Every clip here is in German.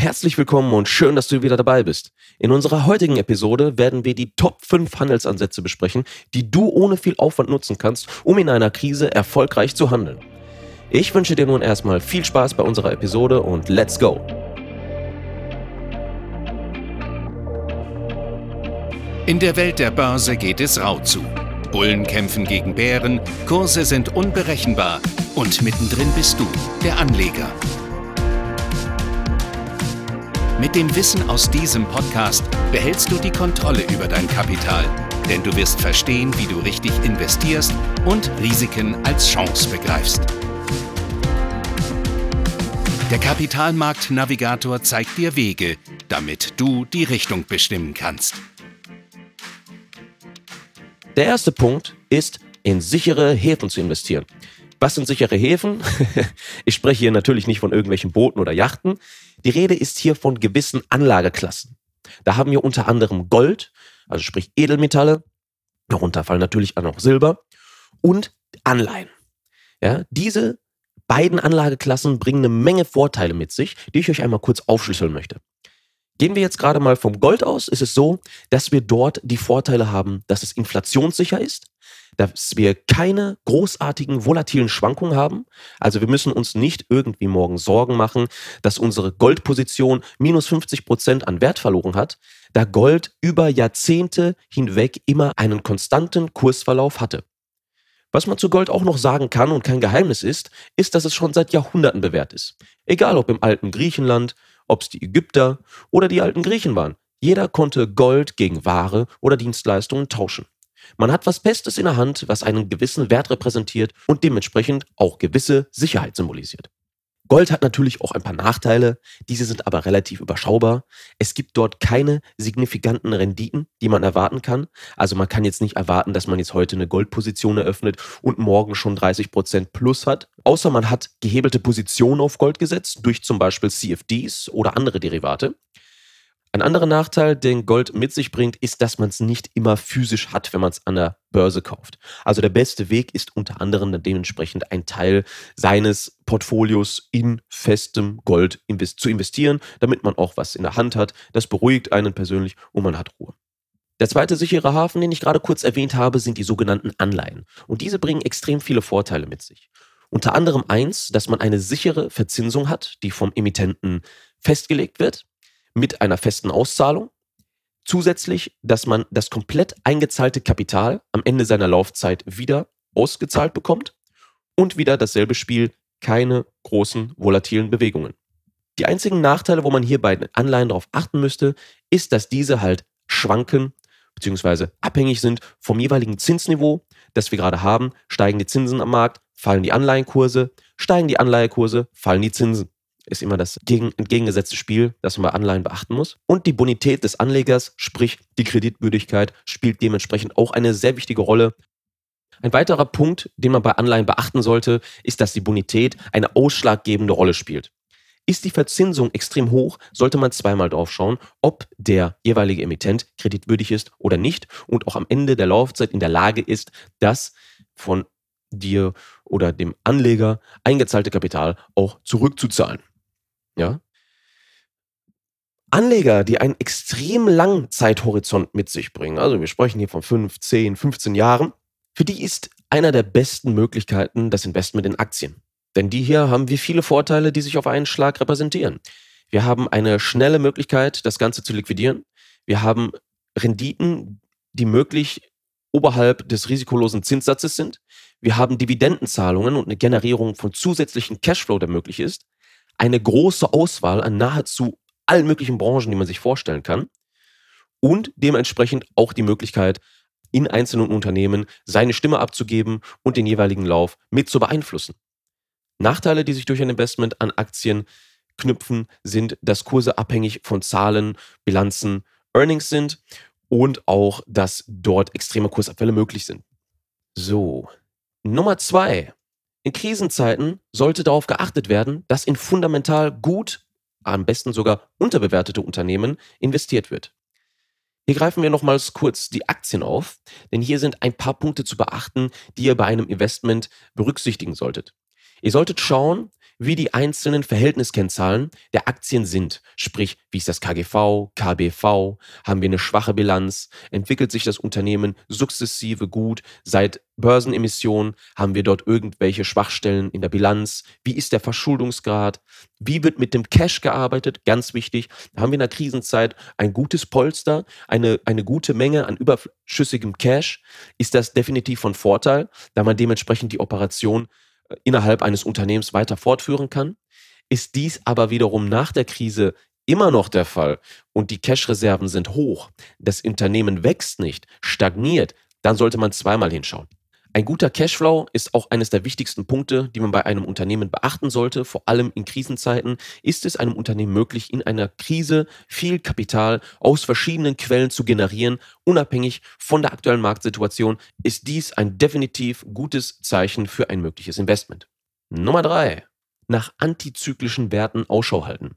Herzlich willkommen und schön, dass du wieder dabei bist. In unserer heutigen Episode werden wir die Top 5 Handelsansätze besprechen, die du ohne viel Aufwand nutzen kannst, um in einer Krise erfolgreich zu handeln. Ich wünsche dir nun erstmal viel Spaß bei unserer Episode und let's go! In der Welt der Börse geht es rau zu. Bullen kämpfen gegen Bären, Kurse sind unberechenbar und mittendrin bist du, der Anleger. Mit dem Wissen aus diesem Podcast behältst du die Kontrolle über dein Kapital, denn du wirst verstehen, wie du richtig investierst und Risiken als Chance begreifst. Der Kapitalmarkt-Navigator zeigt dir Wege, damit du die Richtung bestimmen kannst. Der erste Punkt ist, in sichere Häfen zu investieren. Was sind sichere Häfen? ich spreche hier natürlich nicht von irgendwelchen Booten oder Yachten. Die Rede ist hier von gewissen Anlageklassen. Da haben wir unter anderem Gold, also sprich Edelmetalle, darunter fallen natürlich auch noch Silber und Anleihen. Ja, diese beiden Anlageklassen bringen eine Menge Vorteile mit sich, die ich euch einmal kurz aufschlüsseln möchte. Gehen wir jetzt gerade mal vom Gold aus, ist es so, dass wir dort die Vorteile haben, dass es inflationssicher ist, dass wir keine großartigen volatilen Schwankungen haben. Also wir müssen uns nicht irgendwie morgen Sorgen machen, dass unsere Goldposition minus 50 Prozent an Wert verloren hat, da Gold über Jahrzehnte hinweg immer einen konstanten Kursverlauf hatte. Was man zu Gold auch noch sagen kann und kein Geheimnis ist, ist, dass es schon seit Jahrhunderten bewährt ist. Egal ob im alten Griechenland, ob es die Ägypter oder die alten Griechen waren. Jeder konnte Gold gegen Ware oder Dienstleistungen tauschen. Man hat was Festes in der Hand, was einen gewissen Wert repräsentiert und dementsprechend auch gewisse Sicherheit symbolisiert. Gold hat natürlich auch ein paar Nachteile, diese sind aber relativ überschaubar. Es gibt dort keine signifikanten Renditen, die man erwarten kann. Also man kann jetzt nicht erwarten, dass man jetzt heute eine Goldposition eröffnet und morgen schon 30% plus hat. Außer man hat gehebelte Positionen auf Gold gesetzt, durch zum Beispiel CFDs oder andere Derivate. Ein anderer Nachteil, den Gold mit sich bringt, ist, dass man es nicht immer physisch hat, wenn man es an der Börse kauft. Also der beste Weg ist unter anderem dementsprechend ein Teil seines Portfolios in festem Gold zu investieren, damit man auch was in der Hand hat. Das beruhigt einen persönlich und man hat Ruhe. Der zweite sichere Hafen, den ich gerade kurz erwähnt habe, sind die sogenannten Anleihen. Und diese bringen extrem viele Vorteile mit sich. Unter anderem eins, dass man eine sichere Verzinsung hat, die vom Emittenten festgelegt wird mit einer festen Auszahlung. Zusätzlich, dass man das komplett eingezahlte Kapital am Ende seiner Laufzeit wieder ausgezahlt bekommt und wieder dasselbe Spiel, keine großen volatilen Bewegungen. Die einzigen Nachteile, wo man hier bei den Anleihen darauf achten müsste, ist, dass diese halt schwanken bzw. abhängig sind vom jeweiligen Zinsniveau, das wir gerade haben. Steigen die Zinsen am Markt, fallen die Anleihenkurse, steigen die Anleihekurse, fallen die Zinsen ist immer das gegen, entgegengesetzte Spiel, das man bei Anleihen beachten muss. Und die Bonität des Anlegers, sprich die Kreditwürdigkeit, spielt dementsprechend auch eine sehr wichtige Rolle. Ein weiterer Punkt, den man bei Anleihen beachten sollte, ist, dass die Bonität eine ausschlaggebende Rolle spielt. Ist die Verzinsung extrem hoch, sollte man zweimal drauf schauen, ob der jeweilige Emittent kreditwürdig ist oder nicht und auch am Ende der Laufzeit in der Lage ist, das von dir oder dem Anleger eingezahlte Kapital auch zurückzuzahlen. Ja? Anleger, die einen extrem langen Zeithorizont mit sich bringen, also wir sprechen hier von 5, 10, 15 Jahren, für die ist einer der besten Möglichkeiten das Investment in Aktien. Denn die hier haben wir viele Vorteile, die sich auf einen Schlag repräsentieren. Wir haben eine schnelle Möglichkeit, das Ganze zu liquidieren. Wir haben Renditen, die möglich oberhalb des risikolosen Zinssatzes sind. Wir haben Dividendenzahlungen und eine Generierung von zusätzlichen Cashflow, der möglich ist eine große Auswahl an nahezu allen möglichen Branchen, die man sich vorstellen kann. Und dementsprechend auch die Möglichkeit, in einzelnen Unternehmen seine Stimme abzugeben und den jeweiligen Lauf mit zu beeinflussen. Nachteile, die sich durch ein Investment an Aktien knüpfen, sind, dass Kurse abhängig von Zahlen, Bilanzen, Earnings sind und auch, dass dort extreme Kursabfälle möglich sind. So, Nummer zwei. In Krisenzeiten sollte darauf geachtet werden, dass in fundamental gut, am besten sogar unterbewertete Unternehmen investiert wird. Hier greifen wir nochmals kurz die Aktien auf, denn hier sind ein paar Punkte zu beachten, die ihr bei einem Investment berücksichtigen solltet. Ihr solltet schauen, wie die einzelnen Verhältniskennzahlen der Aktien sind. Sprich, wie ist das KGV, KBV, haben wir eine schwache Bilanz, entwickelt sich das Unternehmen sukzessive gut, seit Börsenemissionen haben wir dort irgendwelche Schwachstellen in der Bilanz, wie ist der Verschuldungsgrad, wie wird mit dem Cash gearbeitet, ganz wichtig, haben wir in der Krisenzeit ein gutes Polster, eine, eine gute Menge an überschüssigem Cash, ist das definitiv von Vorteil, da man dementsprechend die Operation innerhalb eines Unternehmens weiter fortführen kann. Ist dies aber wiederum nach der Krise immer noch der Fall und die Cash-Reserven sind hoch, das Unternehmen wächst nicht, stagniert, dann sollte man zweimal hinschauen. Ein guter Cashflow ist auch eines der wichtigsten Punkte, die man bei einem Unternehmen beachten sollte. Vor allem in Krisenzeiten ist es einem Unternehmen möglich, in einer Krise viel Kapital aus verschiedenen Quellen zu generieren. Unabhängig von der aktuellen Marktsituation ist dies ein definitiv gutes Zeichen für ein mögliches Investment. Nummer drei: Nach antizyklischen Werten Ausschau halten.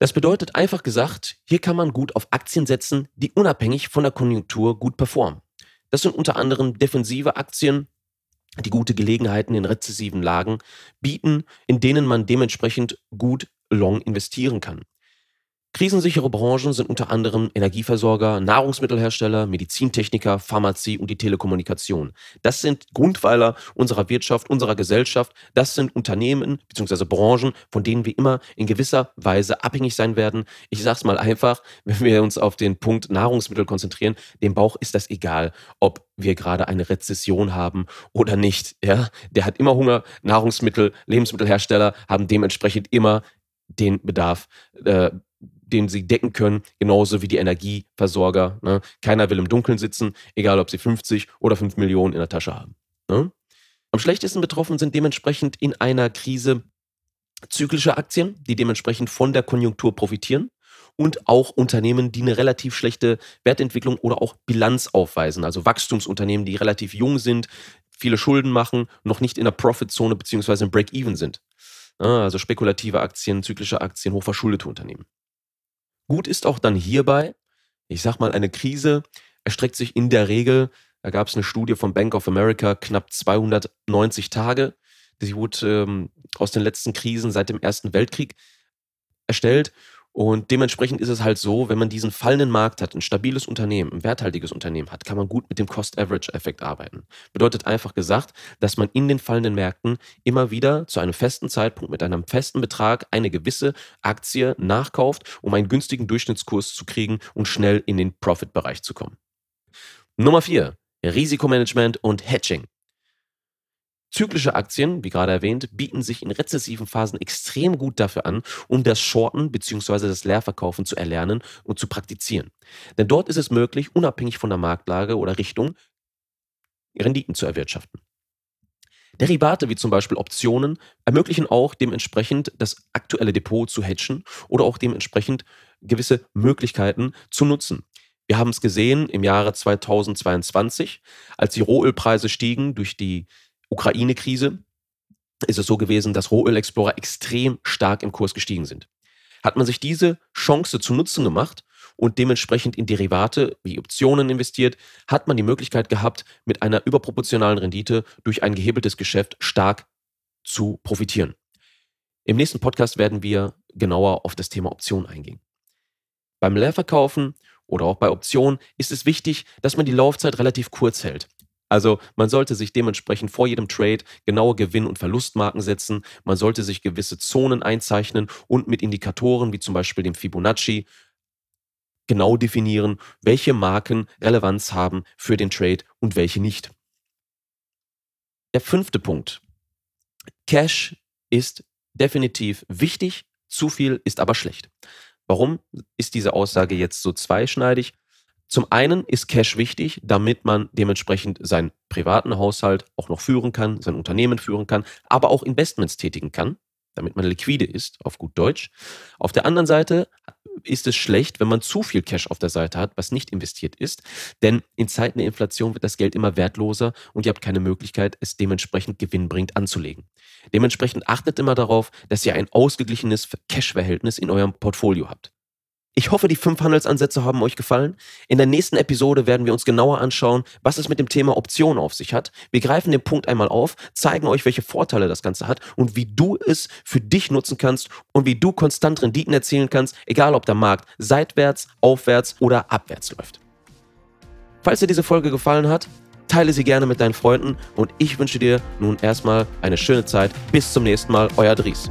Das bedeutet einfach gesagt, hier kann man gut auf Aktien setzen, die unabhängig von der Konjunktur gut performen. Das sind unter anderem defensive Aktien, die gute Gelegenheiten in rezessiven Lagen bieten, in denen man dementsprechend gut long investieren kann. Krisensichere Branchen sind unter anderem Energieversorger, Nahrungsmittelhersteller, Medizintechniker, Pharmazie und die Telekommunikation. Das sind Grundpfeiler unserer Wirtschaft, unserer Gesellschaft. Das sind Unternehmen bzw. Branchen, von denen wir immer in gewisser Weise abhängig sein werden. Ich sage es mal einfach, wenn wir uns auf den Punkt Nahrungsmittel konzentrieren, dem Bauch ist das egal, ob wir gerade eine Rezession haben oder nicht. Ja? Der hat immer Hunger. Nahrungsmittel, Lebensmittelhersteller haben dementsprechend immer den Bedarf äh, den sie decken können, genauso wie die Energieversorger. Ne? Keiner will im Dunkeln sitzen, egal ob sie 50 oder 5 Millionen in der Tasche haben. Ne? Am schlechtesten betroffen sind dementsprechend in einer Krise zyklische Aktien, die dementsprechend von der Konjunktur profitieren und auch Unternehmen, die eine relativ schlechte Wertentwicklung oder auch Bilanz aufweisen, also Wachstumsunternehmen, die relativ jung sind, viele Schulden machen, noch nicht in der Profit-Zone bzw. im Break-Even sind. Ne? Also spekulative Aktien, zyklische Aktien, hochverschuldete Unternehmen. Gut ist auch dann hierbei, ich sag mal, eine Krise erstreckt sich in der Regel, da gab es eine Studie von Bank of America, knapp 290 Tage. Die wurde ähm, aus den letzten Krisen seit dem Ersten Weltkrieg erstellt und dementsprechend ist es halt so, wenn man diesen fallenden Markt hat, ein stabiles Unternehmen, ein werthaltiges Unternehmen hat, kann man gut mit dem Cost-Average-Effekt arbeiten. Bedeutet einfach gesagt, dass man in den fallenden Märkten immer wieder zu einem festen Zeitpunkt mit einem festen Betrag eine gewisse Aktie nachkauft, um einen günstigen Durchschnittskurs zu kriegen und schnell in den Profit-Bereich zu kommen. Nummer vier: Risikomanagement und Hedging. Zyklische Aktien, wie gerade erwähnt, bieten sich in rezessiven Phasen extrem gut dafür an, um das Shorten bzw. das Leerverkaufen zu erlernen und zu praktizieren. Denn dort ist es möglich, unabhängig von der Marktlage oder Richtung Renditen zu erwirtschaften. Derivate wie zum Beispiel Optionen ermöglichen auch dementsprechend das aktuelle Depot zu hedgen oder auch dementsprechend gewisse Möglichkeiten zu nutzen. Wir haben es gesehen im Jahre 2022, als die Rohölpreise stiegen durch die Ukraine-Krise ist es so gewesen, dass Rohöl-Explorer extrem stark im Kurs gestiegen sind. Hat man sich diese Chance zu Nutzen gemacht und dementsprechend in Derivate wie Optionen investiert, hat man die Möglichkeit gehabt, mit einer überproportionalen Rendite durch ein gehebeltes Geschäft stark zu profitieren. Im nächsten Podcast werden wir genauer auf das Thema Optionen eingehen. Beim Leerverkaufen oder auch bei Optionen ist es wichtig, dass man die Laufzeit relativ kurz hält. Also man sollte sich dementsprechend vor jedem Trade genaue Gewinn- und Verlustmarken setzen. Man sollte sich gewisse Zonen einzeichnen und mit Indikatoren wie zum Beispiel dem Fibonacci genau definieren, welche Marken Relevanz haben für den Trade und welche nicht. Der fünfte Punkt. Cash ist definitiv wichtig, zu viel ist aber schlecht. Warum ist diese Aussage jetzt so zweischneidig? Zum einen ist Cash wichtig, damit man dementsprechend seinen privaten Haushalt auch noch führen kann, sein Unternehmen führen kann, aber auch Investments tätigen kann, damit man liquide ist, auf gut Deutsch. Auf der anderen Seite ist es schlecht, wenn man zu viel Cash auf der Seite hat, was nicht investiert ist, denn in Zeiten der Inflation wird das Geld immer wertloser und ihr habt keine Möglichkeit, es dementsprechend gewinnbringend anzulegen. Dementsprechend achtet immer darauf, dass ihr ein ausgeglichenes Cash-Verhältnis in eurem Portfolio habt. Ich hoffe, die fünf Handelsansätze haben euch gefallen. In der nächsten Episode werden wir uns genauer anschauen, was es mit dem Thema Option auf sich hat. Wir greifen den Punkt einmal auf, zeigen euch, welche Vorteile das Ganze hat und wie du es für dich nutzen kannst und wie du konstant Renditen erzielen kannst, egal ob der Markt seitwärts, aufwärts oder abwärts läuft. Falls dir diese Folge gefallen hat, teile sie gerne mit deinen Freunden und ich wünsche dir nun erstmal eine schöne Zeit. Bis zum nächsten Mal, euer Dries.